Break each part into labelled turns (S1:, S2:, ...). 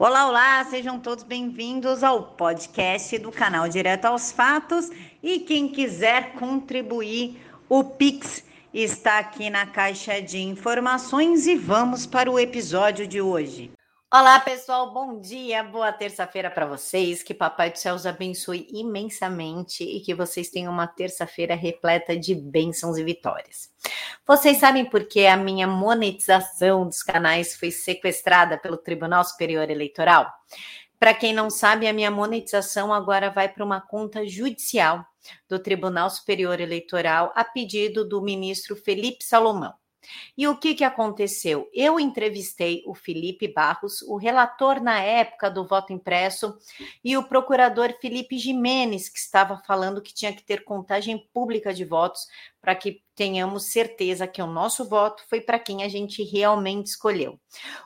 S1: Olá, olá, sejam todos bem-vindos ao podcast do canal Direto aos Fatos. E quem quiser contribuir, o Pix está aqui na caixa de informações e vamos para o episódio de hoje. Olá, pessoal, bom dia, boa terça-feira para vocês. Que Papai do Céu os abençoe imensamente e que vocês tenham uma terça-feira repleta de bênçãos e vitórias. Vocês sabem por que a minha monetização dos canais foi sequestrada pelo Tribunal Superior Eleitoral? Para quem não sabe, a minha monetização agora vai para uma conta judicial do Tribunal Superior Eleitoral a pedido do ministro Felipe Salomão. E o que, que aconteceu? Eu entrevistei o Felipe Barros, o relator na época do voto impresso, e o procurador Felipe Jimenez, que estava falando que tinha que ter contagem pública de votos para que tenhamos certeza que o nosso voto foi para quem a gente realmente escolheu.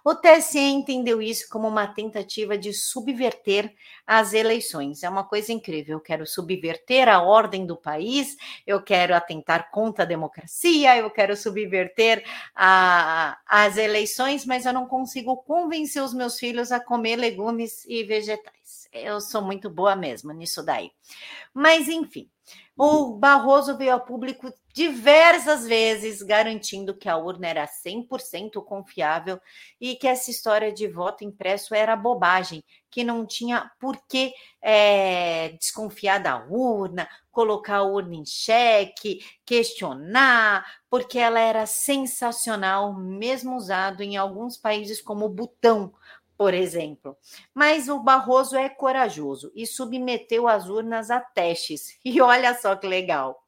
S1: O TSE entendeu isso como uma tentativa de subverter as eleições. É uma coisa incrível. Eu quero subverter a ordem do país, eu quero atentar contra a democracia, eu quero subverter a, as eleições, mas eu não consigo convencer os meus filhos a comer legumes e vegetais. Eu sou muito boa mesmo nisso daí. Mas, enfim. O Barroso veio ao público diversas vezes garantindo que a urna era 100% confiável e que essa história de voto impresso era bobagem, que não tinha por que é, desconfiar da urna, colocar a urna em xeque, questionar, porque ela era sensacional, mesmo usado em alguns países como o Butão, por exemplo. Mas o Barroso é corajoso e submeteu as urnas a testes. E olha só que legal.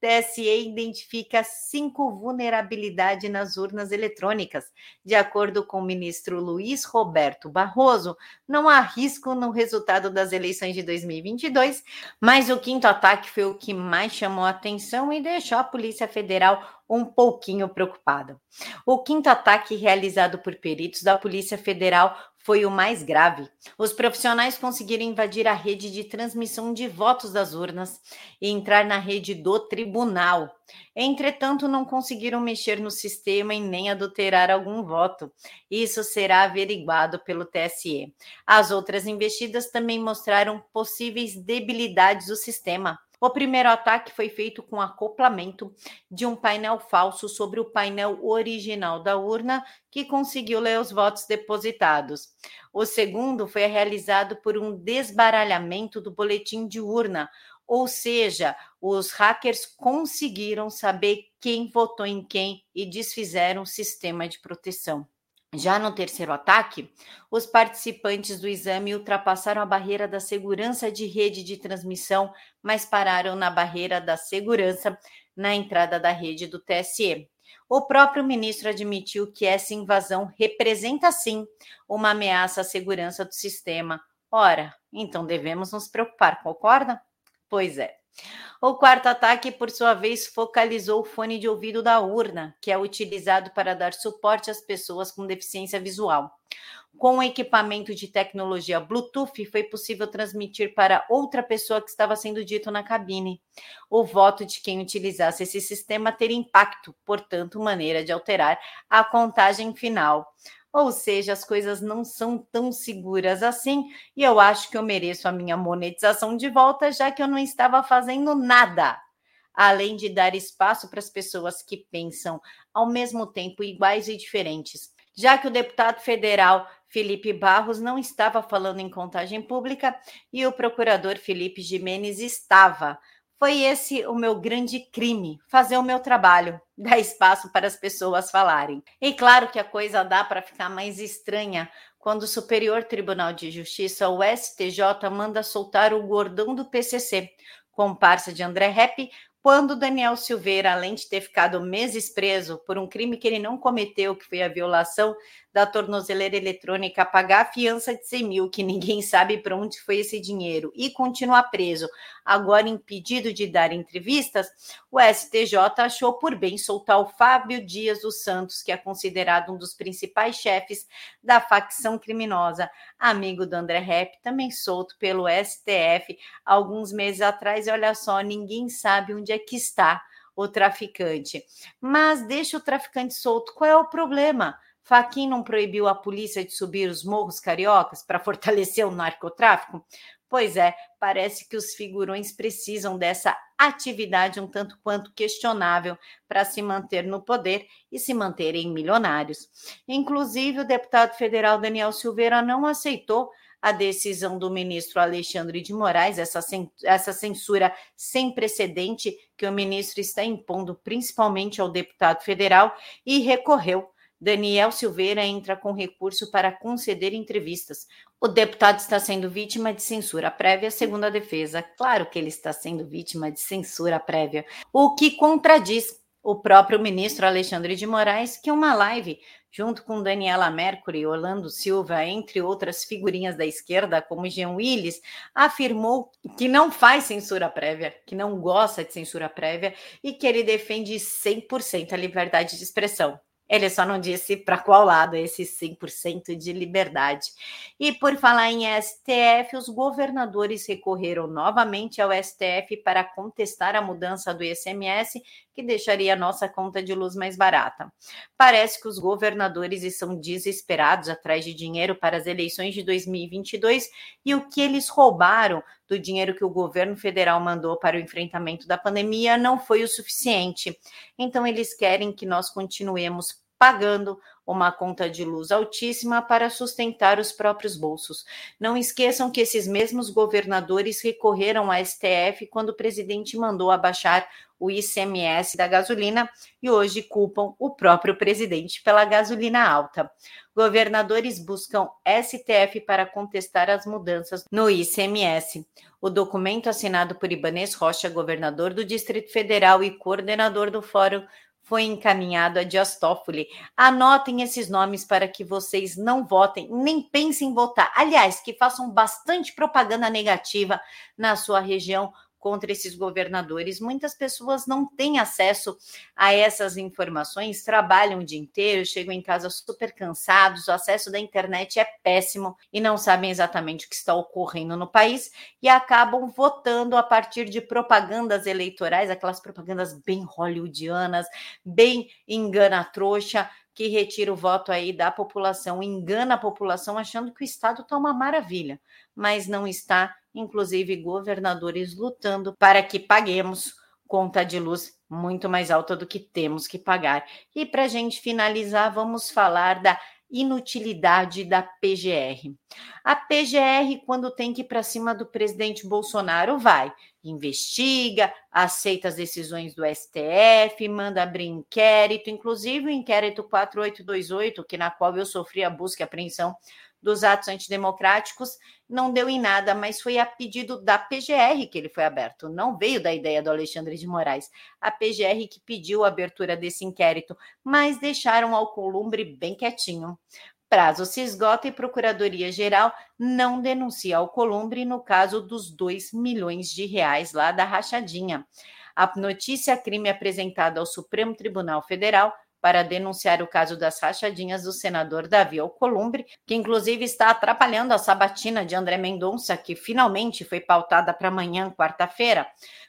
S1: TSE identifica cinco vulnerabilidades nas urnas eletrônicas. De acordo com o ministro Luiz Roberto Barroso, não há risco no resultado das eleições de 2022, mas o quinto ataque foi o que mais chamou a atenção e deixou a Polícia Federal um pouquinho preocupada. O quinto ataque realizado por peritos da Polícia Federal foi o mais grave. Os profissionais conseguiram invadir a rede de transmissão de votos das urnas e entrar na rede do tribunal. Entretanto, não conseguiram mexer no sistema e nem adulterar algum voto. Isso será averiguado pelo TSE. As outras investidas também mostraram possíveis debilidades do sistema. O primeiro ataque foi feito com acoplamento de um painel falso sobre o painel original da urna, que conseguiu ler os votos depositados. O segundo foi realizado por um desbaralhamento do boletim de urna, ou seja, os hackers conseguiram saber quem votou em quem e desfizeram o sistema de proteção. Já no terceiro ataque, os participantes do exame ultrapassaram a barreira da segurança de rede de transmissão, mas pararam na barreira da segurança na entrada da rede do TSE. O próprio ministro admitiu que essa invasão representa sim uma ameaça à segurança do sistema. Ora, então devemos nos preocupar, concorda? Pois é. O quarto ataque, por sua vez, focalizou o fone de ouvido da urna, que é utilizado para dar suporte às pessoas com deficiência visual. Com o equipamento de tecnologia Bluetooth, foi possível transmitir para outra pessoa que estava sendo dito na cabine. O voto de quem utilizasse esse sistema teria impacto, portanto, maneira de alterar a contagem final. Ou seja, as coisas não são tão seguras assim, e eu acho que eu mereço a minha monetização de volta, já que eu não estava fazendo nada. Além de dar espaço para as pessoas que pensam ao mesmo tempo iguais e diferentes. Já que o deputado federal Felipe Barros não estava falando em contagem pública e o procurador Felipe Jimenez estava. Foi esse o meu grande crime, fazer o meu trabalho, dar espaço para as pessoas falarem. E claro que a coisa dá para ficar mais estranha quando o Superior Tribunal de Justiça, o STJ, manda soltar o gordão do PCC, comparsa de André Rep, quando Daniel Silveira, além de ter ficado meses preso por um crime que ele não cometeu, que foi a violação da tornozeleira eletrônica, pagar a fiança de 100 mil, que ninguém sabe para onde foi esse dinheiro, e continuar preso, agora impedido de dar entrevistas, o STJ achou por bem soltar o Fábio Dias dos Santos, que é considerado um dos principais chefes da facção criminosa, amigo do André Rep, também solto pelo STF alguns meses atrás, e olha só, ninguém sabe onde é que está o traficante. Mas deixa o traficante solto, qual é o problema? Faquin não proibiu a polícia de subir os morros cariocas para fortalecer o narcotráfico? Pois é, parece que os figurões precisam dessa atividade um tanto quanto questionável para se manter no poder e se manterem milionários. Inclusive, o deputado federal Daniel Silveira não aceitou a decisão do ministro Alexandre de Moraes, essa, essa censura sem precedente que o ministro está impondo, principalmente ao deputado federal, e recorreu Daniel Silveira entra com recurso para conceder entrevistas. O deputado está sendo vítima de censura prévia, segundo a defesa. Claro que ele está sendo vítima de censura prévia, o que contradiz o próprio ministro Alexandre de Moraes, que uma live junto com Daniela Mercury, Orlando Silva, entre outras figurinhas da esquerda, como Jean Willis, afirmou que não faz censura prévia, que não gosta de censura prévia e que ele defende 100% a liberdade de expressão. Ele só não disse para qual lado esse 100% de liberdade. E por falar em STF, os governadores recorreram novamente ao STF para contestar a mudança do ICMS, que deixaria a nossa conta de luz mais barata. Parece que os governadores estão desesperados atrás de dinheiro para as eleições de 2022 e o que eles roubaram do dinheiro que o governo federal mandou para o enfrentamento da pandemia não foi o suficiente. Então, eles querem que nós continuemos pagando uma conta de luz altíssima para sustentar os próprios bolsos. Não esqueçam que esses mesmos governadores recorreram à STF quando o presidente mandou abaixar o ICMS da gasolina e hoje culpam o próprio presidente pela gasolina alta. Governadores buscam STF para contestar as mudanças no ICMS. O documento assinado por Ibanês Rocha, governador do Distrito Federal e coordenador do Fórum foi encaminhado a Dias Toffoli. Anotem esses nomes para que vocês não votem, nem pensem em votar. Aliás, que façam bastante propaganda negativa na sua região contra esses governadores. Muitas pessoas não têm acesso a essas informações, trabalham o dia inteiro, chegam em casa super cansados, o acesso da internet é péssimo e não sabem exatamente o que está ocorrendo no país e acabam votando a partir de propagandas eleitorais, aquelas propagandas bem hollywoodianas, bem engana-trouxa, que retira o voto aí da população, engana a população achando que o Estado está uma maravilha, mas não está inclusive governadores lutando para que paguemos conta de luz muito mais alta do que temos que pagar. E para a gente finalizar, vamos falar da inutilidade da PGR. A PGR, quando tem que ir para cima do presidente Bolsonaro, vai, investiga, aceita as decisões do STF, manda abrir inquérito, inclusive o inquérito 4828, que na qual eu sofri a busca e apreensão dos atos antidemocráticos, não deu em nada, mas foi a pedido da PGR que ele foi aberto, não veio da ideia do Alexandre de Moraes. A PGR que pediu a abertura desse inquérito, mas deixaram Alcolumbre bem quietinho. Prazo se esgota e Procuradoria-Geral não denuncia Alcolumbre no caso dos 2 milhões de reais lá da rachadinha. A notícia crime apresentada ao Supremo Tribunal Federal para denunciar o caso das rachadinhas do senador Davi Alcolumbre, que inclusive está atrapalhando a sabatina de André Mendonça, que finalmente foi pautada para amanhã, quarta-feira.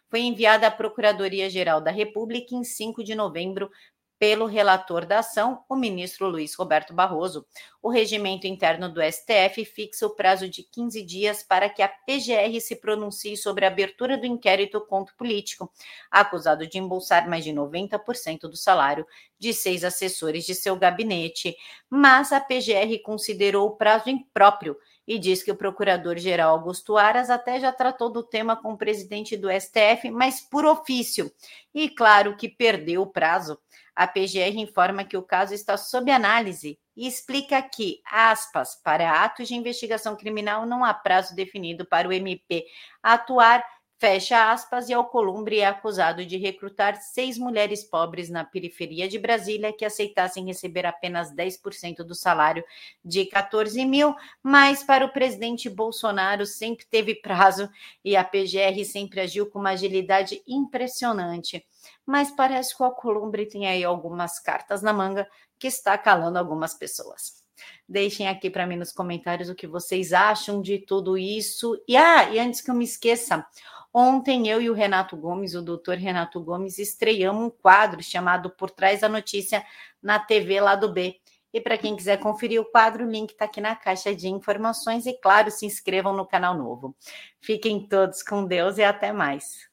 S1: Foi enviada à Procuradoria-Geral da República em 5 de novembro pelo relator da ação, o ministro Luiz Roberto Barroso. O regimento interno do STF fixa o prazo de 15 dias para que a PGR se pronuncie sobre a abertura do inquérito contra o político, acusado de embolsar mais de 90% do salário de seis assessores de seu gabinete. Mas a PGR considerou o prazo impróprio e diz que o procurador-geral Augusto Aras até já tratou do tema com o presidente do STF, mas por ofício. E claro que perdeu o prazo. A PGR informa que o caso está sob análise e explica que, aspas, para atos de investigação criminal não há prazo definido para o MP atuar Fecha aspas, e Alcolumbre é acusado de recrutar seis mulheres pobres na periferia de Brasília que aceitassem receber apenas 10% do salário de 14 mil, mas para o presidente Bolsonaro sempre teve prazo e a PGR sempre agiu com uma agilidade impressionante. Mas parece que o Alcolumbre tem aí algumas cartas na manga que está calando algumas pessoas. Deixem aqui para mim nos comentários o que vocês acham de tudo isso. E ah, e antes que eu me esqueça, Ontem eu e o Renato Gomes, o doutor Renato Gomes, estreamos um quadro chamado Por Trás da Notícia na TV lá do B. E para quem quiser conferir o quadro, o link está aqui na caixa de informações. E claro, se inscrevam no canal novo. Fiquem todos com Deus e até mais.